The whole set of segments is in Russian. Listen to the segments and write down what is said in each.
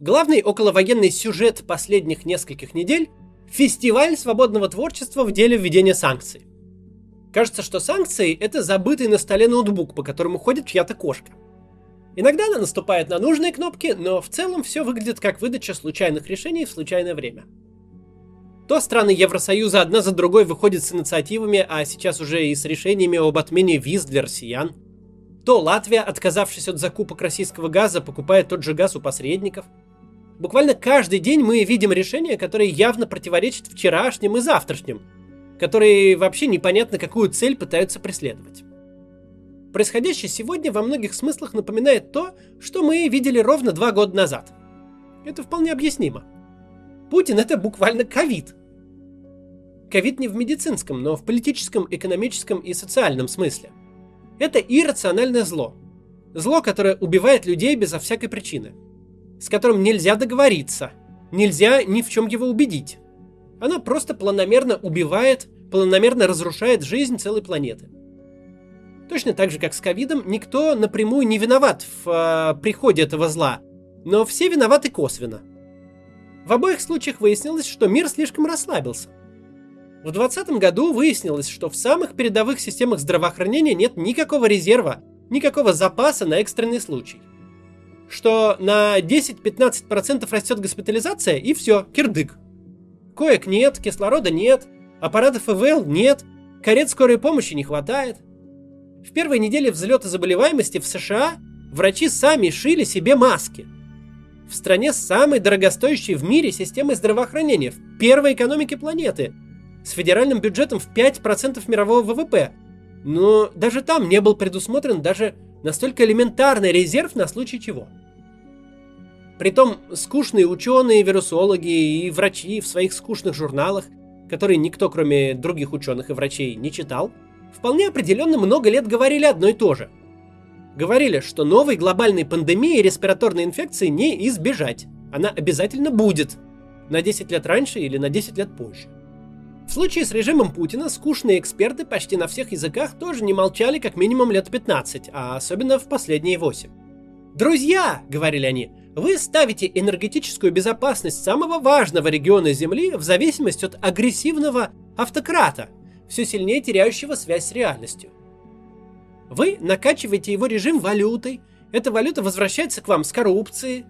Главный околовоенный сюжет последних нескольких недель – фестиваль свободного творчества в деле введения санкций. Кажется, что санкции – это забытый на столе ноутбук, по которому ходит чья-то кошка. Иногда она наступает на нужные кнопки, но в целом все выглядит как выдача случайных решений в случайное время. То страны Евросоюза одна за другой выходят с инициативами, а сейчас уже и с решениями об отмене виз для россиян. То Латвия, отказавшись от закупок российского газа, покупает тот же газ у посредников – Буквально каждый день мы видим решения, которые явно противоречат вчерашним и завтрашним, которые вообще непонятно какую цель пытаются преследовать. Происходящее сегодня во многих смыслах напоминает то, что мы видели ровно два года назад. Это вполне объяснимо. Путин это буквально ковид. Ковид не в медицинском, но в политическом, экономическом и социальном смысле. Это иррациональное зло. Зло, которое убивает людей безо всякой причины – с которым нельзя договориться, нельзя ни в чем его убедить. Она просто планомерно убивает, планомерно разрушает жизнь целой планеты. Точно так же, как с ковидом, никто напрямую не виноват в э, приходе этого зла, но все виноваты косвенно. В обоих случаях выяснилось, что мир слишком расслабился. В 2020 году выяснилось, что в самых передовых системах здравоохранения нет никакого резерва, никакого запаса на экстренный случай – что на 10-15% растет госпитализация, и все, кирдык. Коек нет, кислорода нет, аппаратов ИВЛ нет, карет скорой помощи не хватает. В первой неделе взлета заболеваемости в США врачи сами шили себе маски. В стране с самой дорогостоящей в мире системой здравоохранения, в первой экономике планеты, с федеральным бюджетом в 5% мирового ВВП. Но даже там не был предусмотрен даже настолько элементарный резерв на случай чего – Притом скучные ученые, вирусологи и врачи в своих скучных журналах, которые никто, кроме других ученых и врачей, не читал, вполне определенно много лет говорили одно и то же. Говорили, что новой глобальной пандемии респираторной инфекции не избежать. Она обязательно будет. На 10 лет раньше или на 10 лет позже. В случае с режимом Путина скучные эксперты почти на всех языках тоже не молчали как минимум лет 15, а особенно в последние 8. «Друзья!» — говорили они. Вы ставите энергетическую безопасность самого важного региона Земли в зависимости от агрессивного автократа, все сильнее теряющего связь с реальностью. Вы накачиваете его режим валютой, эта валюта возвращается к вам с коррупцией.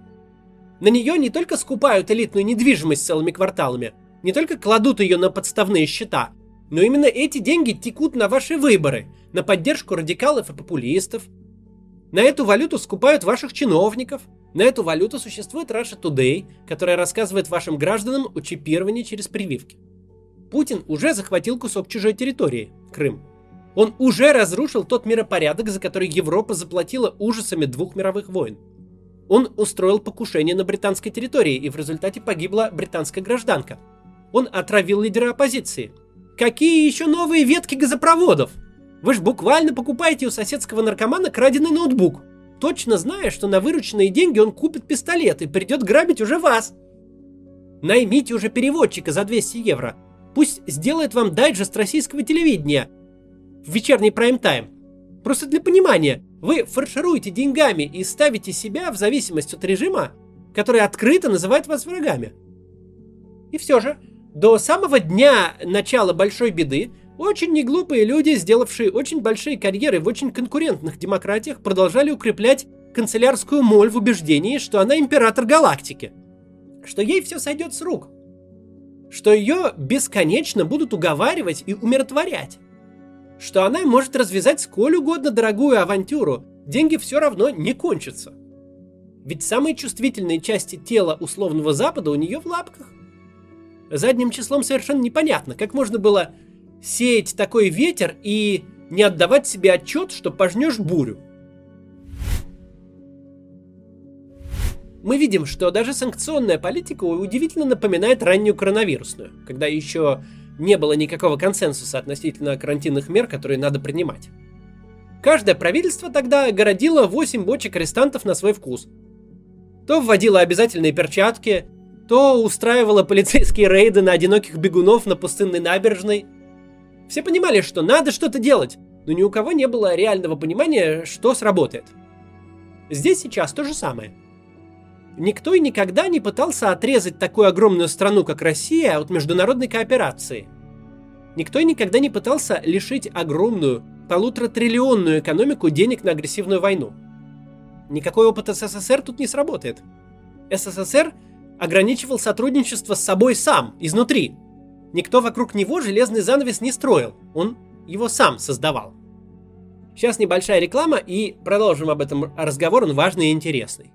На нее не только скупают элитную недвижимость целыми кварталами, не только кладут ее на подставные счета, но именно эти деньги текут на ваши выборы, на поддержку радикалов и популистов. На эту валюту скупают ваших чиновников – на эту валюту существует Russia Today, которая рассказывает вашим гражданам о чипировании через прививки. Путин уже захватил кусок чужой территории – Крым. Он уже разрушил тот миропорядок, за который Европа заплатила ужасами двух мировых войн. Он устроил покушение на британской территории, и в результате погибла британская гражданка. Он отравил лидера оппозиции. Какие еще новые ветки газопроводов? Вы же буквально покупаете у соседского наркомана краденый ноутбук – точно зная, что на вырученные деньги он купит пистолет и придет грабить уже вас. Наймите уже переводчика за 200 евро. Пусть сделает вам дайджест российского телевидения в вечерний прайм-тайм. Просто для понимания, вы фаршируете деньгами и ставите себя в зависимость от режима, который открыто называет вас врагами. И все же, до самого дня начала большой беды очень неглупые люди, сделавшие очень большие карьеры в очень конкурентных демократиях, продолжали укреплять канцелярскую моль в убеждении, что она император галактики. Что ей все сойдет с рук. Что ее бесконечно будут уговаривать и умиротворять. Что она может развязать сколь угодно дорогую авантюру, деньги все равно не кончатся. Ведь самые чувствительные части тела условного Запада у нее в лапках. Задним числом совершенно непонятно, как можно было сеять такой ветер и не отдавать себе отчет, что пожнешь бурю. Мы видим, что даже санкционная политика удивительно напоминает раннюю коронавирусную, когда еще не было никакого консенсуса относительно карантинных мер, которые надо принимать. Каждое правительство тогда городило 8 бочек арестантов на свой вкус. То вводило обязательные перчатки, то устраивало полицейские рейды на одиноких бегунов на пустынной набережной – все понимали, что надо что-то делать, но ни у кого не было реального понимания, что сработает. Здесь сейчас то же самое. никто и никогда не пытался отрезать такую огромную страну, как Россия, от международной кооперации. Никто и никогда не пытался лишить огромную, полутора-триллионную экономику денег на агрессивную войну. Никакой опыт СССР тут не сработает. СССР ограничивал сотрудничество с собой сам, изнутри. Никто вокруг него железный занавес не строил, он его сам создавал. Сейчас небольшая реклама и продолжим об этом разговор, он важный и интересный.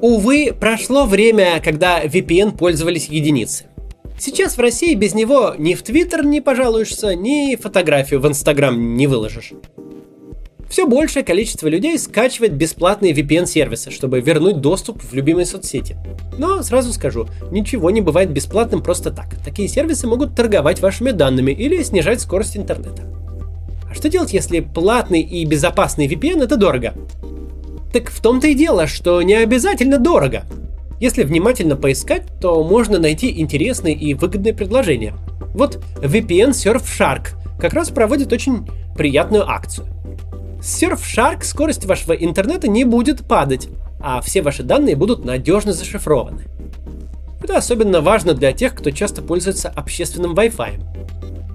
Увы, прошло время, когда VPN пользовались единицы. Сейчас в России без него ни в Твиттер не пожалуешься, ни фотографию в Инстаграм не выложишь. Все большее количество людей скачивает бесплатные VPN-сервисы, чтобы вернуть доступ в любимые соцсети. Но сразу скажу, ничего не бывает бесплатным просто так. Такие сервисы могут торговать вашими данными или снижать скорость интернета. А что делать, если платный и безопасный VPN это дорого? Так в том-то и дело, что не обязательно дорого. Если внимательно поискать, то можно найти интересные и выгодные предложения. Вот VPN Surfshark как раз проводит очень приятную акцию. С Surfshark скорость вашего интернета не будет падать, а все ваши данные будут надежно зашифрованы. Это особенно важно для тех, кто часто пользуется общественным Wi-Fi.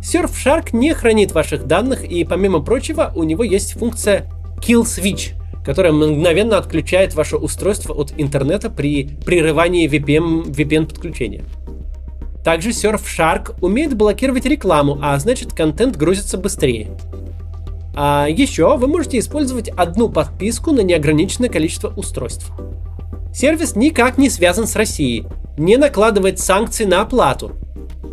Surfshark не хранит ваших данных, и помимо прочего, у него есть функция Kill Switch, которая мгновенно отключает ваше устройство от интернета при прерывании VPN, VPN подключения. Также Surfshark умеет блокировать рекламу, а значит контент грузится быстрее. А еще вы можете использовать одну подписку на неограниченное количество устройств. Сервис никак не связан с Россией, не накладывает санкции на оплату.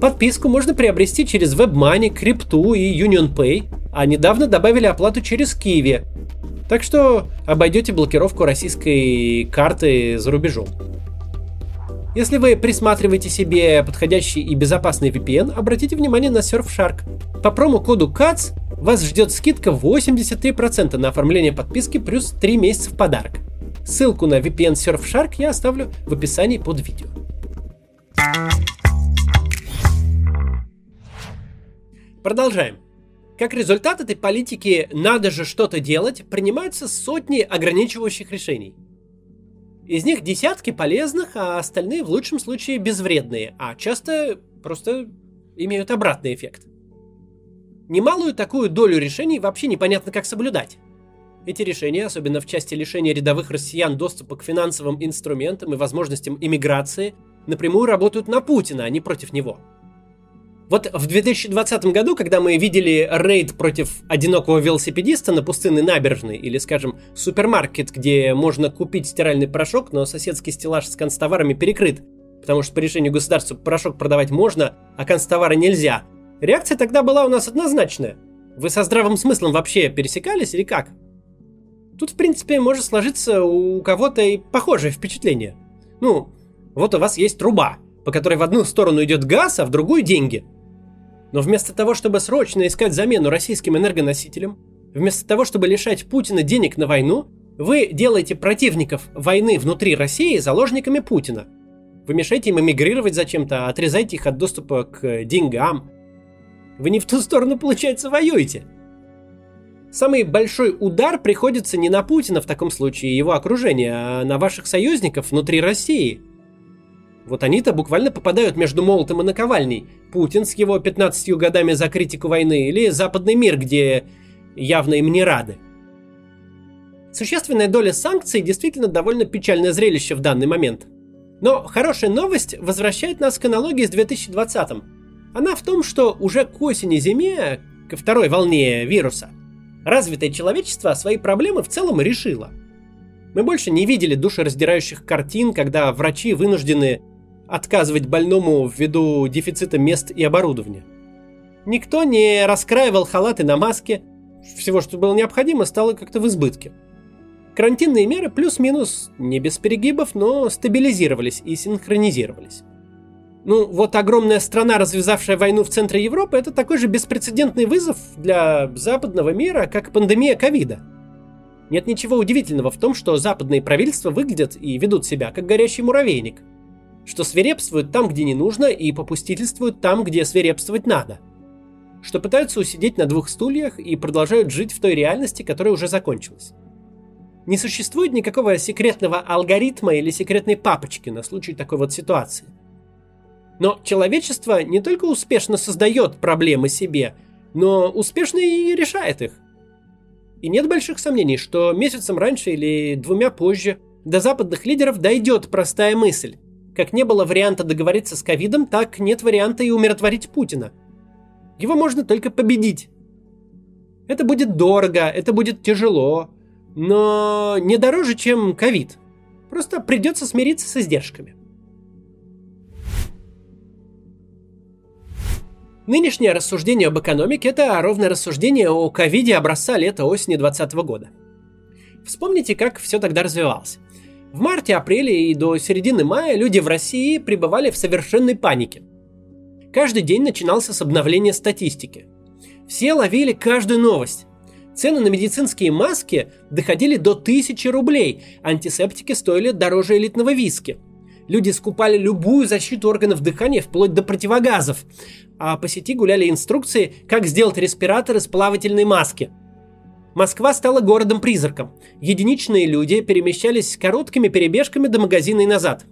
Подписку можно приобрести через WebMoney, Крипту и UnionPay, а недавно добавили оплату через Kiwi. Так что обойдете блокировку российской карты за рубежом. Если вы присматриваете себе подходящий и безопасный VPN, обратите внимание на Surfshark. По промокоду CATS вас ждет скидка 83% на оформление подписки плюс 3 месяца в подарок. Ссылку на VPN Surfshark я оставлю в описании под видео. Продолжаем. Как результат этой политики «надо же что-то делать» принимаются сотни ограничивающих решений. Из них десятки полезных, а остальные в лучшем случае безвредные, а часто просто имеют обратный эффект – Немалую такую долю решений вообще непонятно как соблюдать. Эти решения, особенно в части лишения рядовых россиян доступа к финансовым инструментам и возможностям иммиграции, напрямую работают на Путина, а не против него. Вот в 2020 году, когда мы видели рейд против одинокого велосипедиста на пустынной набережной, или, скажем, супермаркет, где можно купить стиральный порошок, но соседский стеллаж с констоварами перекрыт, потому что по решению государства порошок продавать можно, а констовары нельзя – Реакция тогда была у нас однозначная. Вы со здравым смыслом вообще пересекались или как? Тут, в принципе, может сложиться у кого-то и похожее впечатление. Ну, вот у вас есть труба, по которой в одну сторону идет газ, а в другую деньги. Но вместо того, чтобы срочно искать замену российским энергоносителям, вместо того, чтобы лишать Путина денег на войну, вы делаете противников войны внутри России заложниками Путина. Вы мешаете им эмигрировать зачем-то, отрезаете их от доступа к деньгам, вы не в ту сторону, получается, воюете. Самый большой удар приходится не на Путина в таком случае и его окружение, а на ваших союзников внутри России. Вот они-то буквально попадают между молотом и наковальней. Путин с его 15 годами за критику войны или западный мир, где явно им не рады. Существенная доля санкций действительно довольно печальное зрелище в данный момент. Но хорошая новость возвращает нас к аналогии с 2020 -м. Она в том, что уже к осени-зиме, ко второй волне вируса, развитое человечество свои проблемы в целом решило. Мы больше не видели душераздирающих картин, когда врачи вынуждены отказывать больному ввиду дефицита мест и оборудования. Никто не раскраивал халаты на маске, всего, что было необходимо, стало как-то в избытке. Карантинные меры плюс-минус, не без перегибов, но стабилизировались и синхронизировались. Ну, вот огромная страна, развязавшая войну в центре Европы, это такой же беспрецедентный вызов для западного мира, как пандемия ковида. Нет ничего удивительного в том, что западные правительства выглядят и ведут себя как горящий муравейник, что свирепствуют там, где не нужно, и попустительствуют там, где свирепствовать надо, что пытаются усидеть на двух стульях и продолжают жить в той реальности, которая уже закончилась. Не существует никакого секретного алгоритма или секретной папочки на случай такой вот ситуации. Но человечество не только успешно создает проблемы себе, но успешно и решает их. И нет больших сомнений, что месяцем раньше или двумя позже до западных лидеров дойдет простая мысль. Как не было варианта договориться с ковидом, так нет варианта и умиротворить Путина. Его можно только победить. Это будет дорого, это будет тяжело, но не дороже, чем ковид. Просто придется смириться с издержками. Нынешнее рассуждение об экономике – это ровное рассуждение о ковиде образца лета-осени 2020 года. Вспомните, как все тогда развивалось. В марте-апреле и до середины мая люди в России пребывали в совершенной панике. Каждый день начинался с обновления статистики. Все ловили каждую новость. Цены на медицинские маски доходили до 1000 рублей, антисептики стоили дороже элитного виски – Люди скупали любую защиту органов дыхания вплоть до противогазов, а по сети гуляли инструкции, как сделать респиратор из плавательной маски. Москва стала городом-призраком. Единичные люди перемещались короткими перебежками до магазина и назад.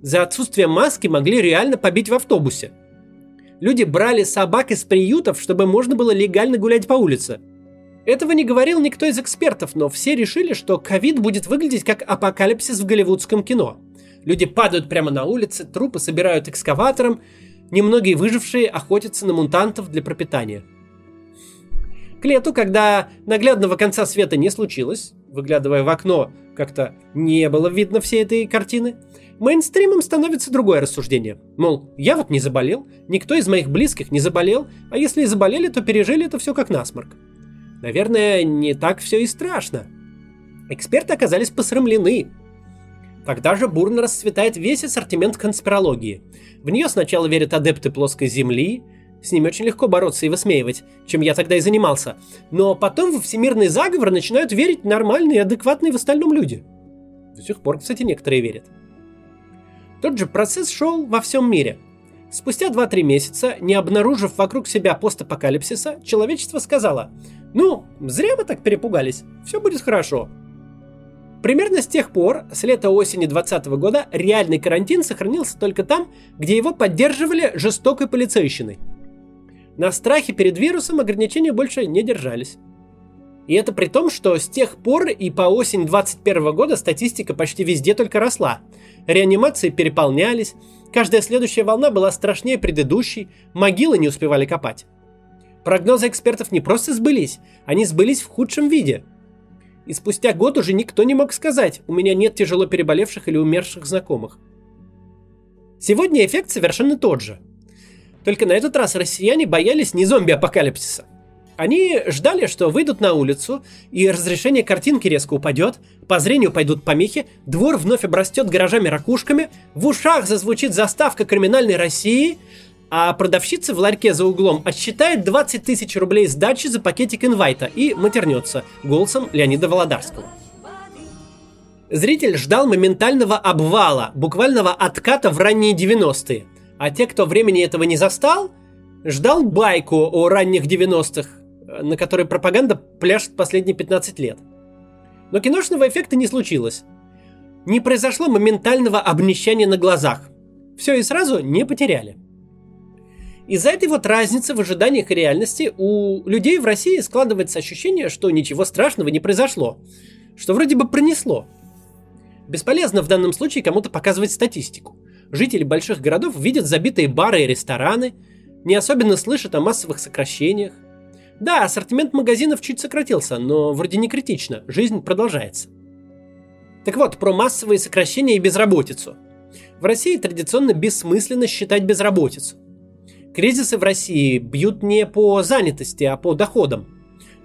За отсутствие маски могли реально побить в автобусе. Люди брали собак из приютов, чтобы можно было легально гулять по улице. Этого не говорил никто из экспертов, но все решили, что ковид будет выглядеть как апокалипсис в голливудском кино – Люди падают прямо на улице, трупы собирают экскаватором, немногие выжившие охотятся на мутантов для пропитания. К лету, когда наглядного конца света не случилось, выглядывая в окно, как-то не было видно всей этой картины, мейнстримом становится другое рассуждение. Мол, я вот не заболел, никто из моих близких не заболел, а если и заболели, то пережили это все как насморк. Наверное, не так все и страшно. Эксперты оказались посрамлены, Тогда же бурно расцветает весь ассортимент конспирологии. В нее сначала верят адепты плоской земли, с ними очень легко бороться и высмеивать, чем я тогда и занимался. Но потом во всемирный заговор начинают верить нормальные и адекватные в остальном люди. До сих пор, кстати, некоторые верят. Тот же процесс шел во всем мире. Спустя 2-3 месяца, не обнаружив вокруг себя постапокалипсиса, человечество сказало, ну, зря мы так перепугались, все будет хорошо, Примерно с тех пор, с лета-осени 2020 года, реальный карантин сохранился только там, где его поддерживали жестокой полицейщиной. На страхе перед вирусом ограничения больше не держались. И это при том, что с тех пор и по осень 2021 года статистика почти везде только росла. Реанимации переполнялись, каждая следующая волна была страшнее предыдущей, могилы не успевали копать. Прогнозы экспертов не просто сбылись, они сбылись в худшем виде – и спустя год уже никто не мог сказать, у меня нет тяжело переболевших или умерших знакомых. Сегодня эффект совершенно тот же. Только на этот раз россияне боялись не зомби-апокалипсиса. Они ждали, что выйдут на улицу, и разрешение картинки резко упадет, по зрению пойдут помехи, двор вновь обрастет гаражами-ракушками, в ушах зазвучит заставка криминальной России, а продавщица в ларьке за углом отсчитает 20 тысяч рублей сдачи за пакетик инвайта и матернется голосом Леонида Володарского. Зритель ждал моментального обвала, буквального отката в ранние 90-е. А те, кто времени этого не застал, ждал байку о ранних 90-х, на которой пропаганда пляшет последние 15 лет. Но киношного эффекта не случилось. Не произошло моментального обнищания на глазах. Все и сразу не потеряли. Из-за этой вот разницы в ожиданиях и реальности у людей в России складывается ощущение, что ничего страшного не произошло, что вроде бы пронесло. Бесполезно в данном случае кому-то показывать статистику. Жители больших городов видят забитые бары и рестораны, не особенно слышат о массовых сокращениях. Да, ассортимент магазинов чуть сократился, но вроде не критично, жизнь продолжается. Так вот, про массовые сокращения и безработицу. В России традиционно бессмысленно считать безработицу. Кризисы в России бьют не по занятости, а по доходам.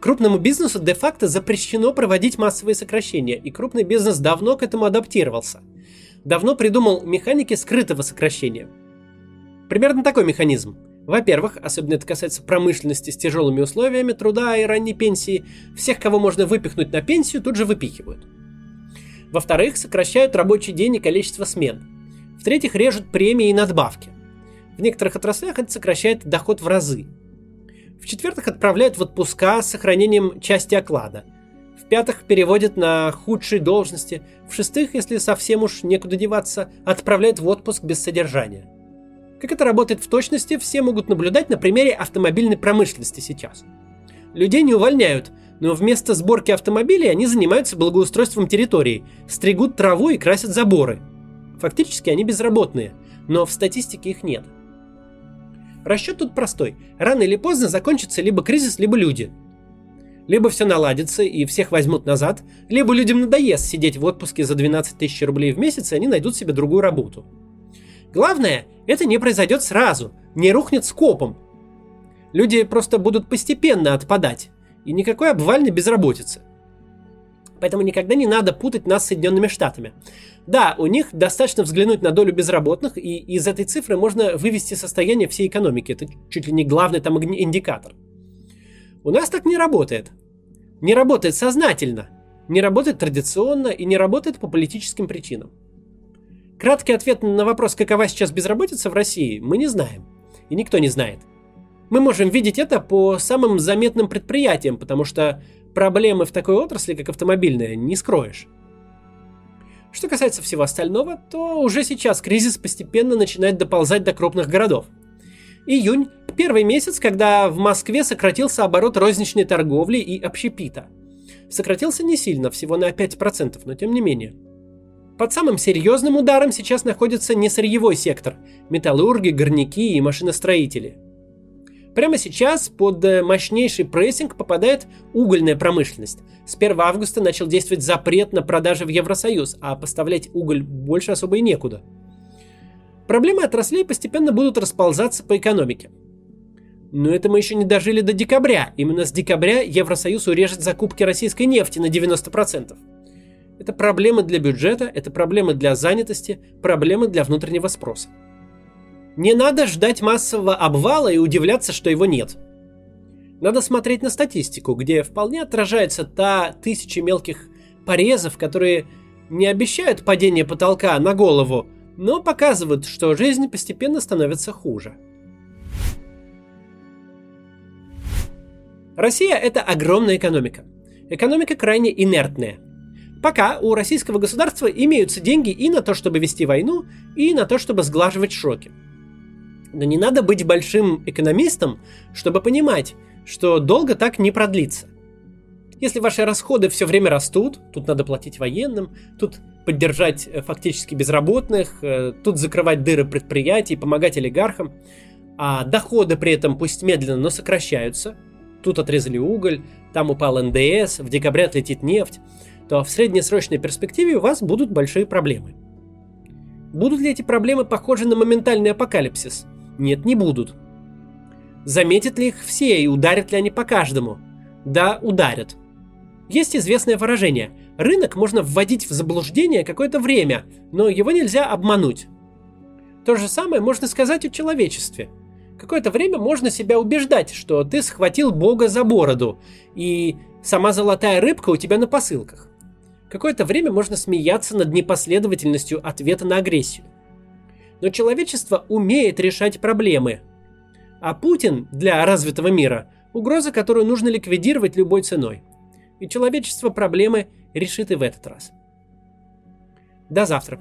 Крупному бизнесу де-факто запрещено проводить массовые сокращения, и крупный бизнес давно к этому адаптировался. Давно придумал механики скрытого сокращения. Примерно такой механизм. Во-первых, особенно это касается промышленности с тяжелыми условиями труда и ранней пенсии, всех, кого можно выпихнуть на пенсию, тут же выпихивают. Во-вторых, сокращают рабочий день и количество смен. В-третьих, режут премии и надбавки. В некоторых отраслях это сокращает доход в разы. В-четвертых, отправляют в отпуска с сохранением части оклада. В-пятых, переводят на худшие должности. В-шестых, если совсем уж некуда деваться, отправляют в отпуск без содержания. Как это работает в точности, все могут наблюдать на примере автомобильной промышленности сейчас. Людей не увольняют, но вместо сборки автомобилей они занимаются благоустройством территории, стригут траву и красят заборы. Фактически они безработные, но в статистике их нет. Расчет тут простой. Рано или поздно закончится либо кризис, либо люди – либо все наладится и всех возьмут назад, либо людям надоест сидеть в отпуске за 12 тысяч рублей в месяц, и они найдут себе другую работу. Главное, это не произойдет сразу, не рухнет скопом. Люди просто будут постепенно отпадать, и никакой обвальной безработицы. Поэтому никогда не надо путать нас с Соединенными Штатами. Да, у них достаточно взглянуть на долю безработных, и из этой цифры можно вывести состояние всей экономики. Это чуть ли не главный там индикатор. У нас так не работает. Не работает сознательно, не работает традиционно и не работает по политическим причинам. Краткий ответ на вопрос, какова сейчас безработица в России, мы не знаем. И никто не знает. Мы можем видеть это по самым заметным предприятиям, потому что проблемы в такой отрасли, как автомобильная, не скроешь. Что касается всего остального, то уже сейчас кризис постепенно начинает доползать до крупных городов. Июнь – первый месяц, когда в Москве сократился оборот розничной торговли и общепита. Сократился не сильно, всего на 5%, но тем не менее. Под самым серьезным ударом сейчас находится не сырьевой сектор – металлурги, горняки и машиностроители. Прямо сейчас под э, мощнейший прессинг попадает угольная промышленность. С 1 августа начал действовать запрет на продажи в Евросоюз, а поставлять уголь больше особо и некуда – Проблемы отраслей постепенно будут расползаться по экономике. Но это мы еще не дожили до декабря. Именно с декабря Евросоюз урежет закупки российской нефти на 90%. Это проблемы для бюджета, это проблемы для занятости, проблемы для внутреннего спроса. Не надо ждать массового обвала и удивляться, что его нет. Надо смотреть на статистику, где вполне отражается та тысяча мелких порезов, которые не обещают падение потолка на голову, но показывают, что жизнь постепенно становится хуже. Россия – это огромная экономика. Экономика крайне инертная. Пока у российского государства имеются деньги и на то, чтобы вести войну, и на то, чтобы сглаживать шоки. Но не надо быть большим экономистом, чтобы понимать, что долго так не продлится. Если ваши расходы все время растут, тут надо платить военным, тут поддержать э, фактически безработных, э, тут закрывать дыры предприятий, помогать олигархам, а доходы при этом пусть медленно, но сокращаются, тут отрезали уголь, там упал НДС, в декабре отлетит нефть, то в среднесрочной перспективе у вас будут большие проблемы. Будут ли эти проблемы похожи на моментальный апокалипсис? Нет, не будут. Заметят ли их все и ударят ли они по каждому? Да, ударят. Есть известное выражение – Рынок можно вводить в заблуждение какое-то время, но его нельзя обмануть. То же самое можно сказать о человечестве. Какое-то время можно себя убеждать, что ты схватил Бога за бороду, и сама золотая рыбка у тебя на посылках. Какое-то время можно смеяться над непоследовательностью ответа на агрессию. Но человечество умеет решать проблемы. А Путин для развитого мира – угроза, которую нужно ликвидировать любой ценой. И человечество проблемы решит и в этот раз. До завтра.